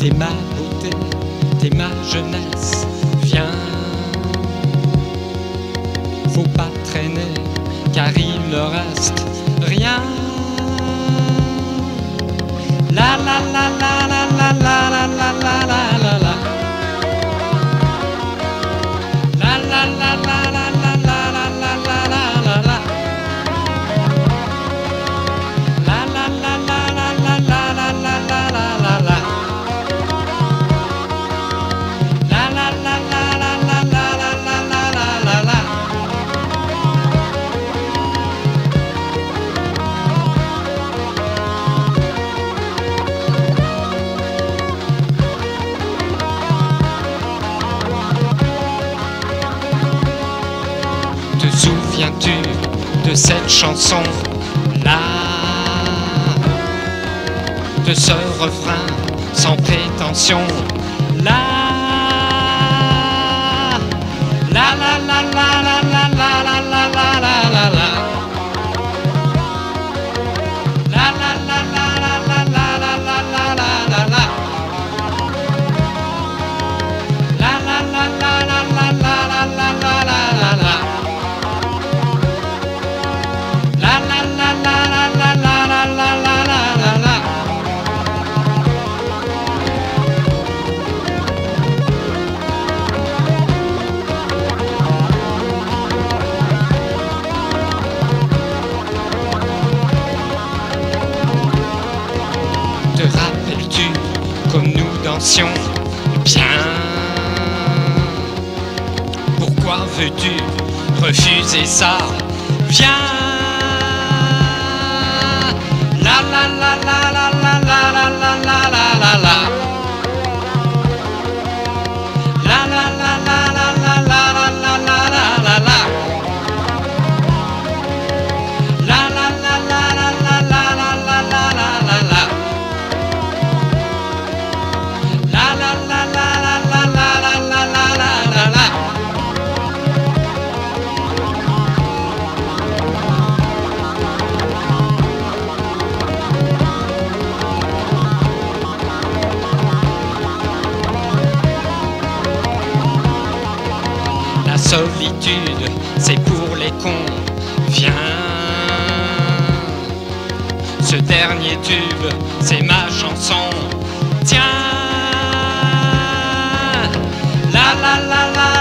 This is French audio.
T'es ma beauté, t'es ma jeunesse, viens. Faut pas traîner, car il ne reste rien. La la la la la la la la la la. de cette chanson là, de ce refrain sans prétention. attention, viens. Pourquoi veux-tu refuser ça? Viens. solitude, c'est pour les cons. Viens, ce dernier tube, c'est ma chanson. Tiens, la la la la.